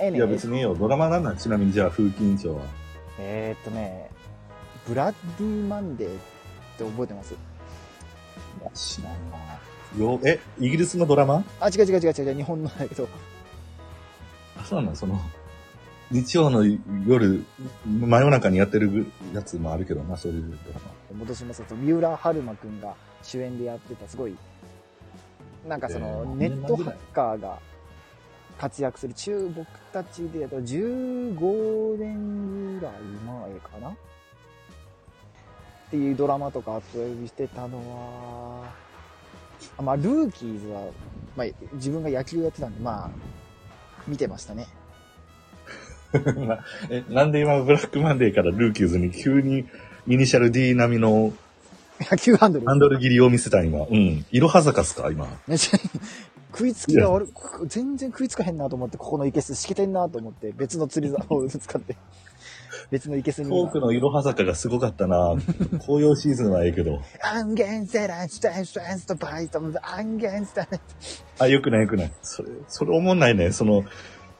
ええねいや別にいいよ。ドラマなんなん？ちなみにじゃあ、風紀委員長は。えー、っとね、ブラッディマンデーって覚えてます？いや知らんな。よ、え、イギリスのドラマ？あ、違う違う違う違う、日本のだけど、あ、そうなのその、日曜の夜、真夜中にやってるやつもあるけどな、そういうドラマ。戻しますと、三浦春馬くんが主演でやってた、すごい、なんかその、えーネットハッカーが活躍する中、僕たちでやったら15年ぐらい前かな？っていうドラマとか後追いしてたのは、あまあ、ルーキーズは、まあ、自分が野球やってたんで、まあ、見てましたね。なえ、なんで今ブラックマンデーからルーキーズに急にイニシャル D 並みの 野球ハンドル。ハンドル切りを見せた今。うん。いろは坂っすか今。食いつきが悪い、全然食いつかへんなと思って、ここのいけすしけてんなと思って、別の釣り竿を 使って、別のいけすに。トークのいろは坂がすごかったな紅葉シーズンはええけど。アンゲンセランスタンスタンストバイトムアンゲンスタンあ、よくないよくない。それ、それおもんないね。その、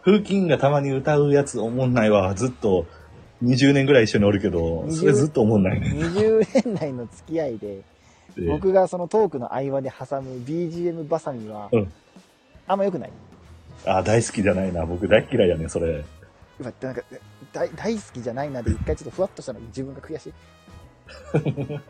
風紀がたまに歌うやつおもんないわ。ずっと20年ぐらい一緒におるけど、それずっとおもんないね。20年来の付き合いで、で僕がそのトークの合間で挟む BGM バサミはうん、あんま良くない。あ、大好きじゃないな。僕大嫌いやね、それ。うわ、なんか、大大好きじゃないなで一回ちょっとふわっとしたの自分が悔しい。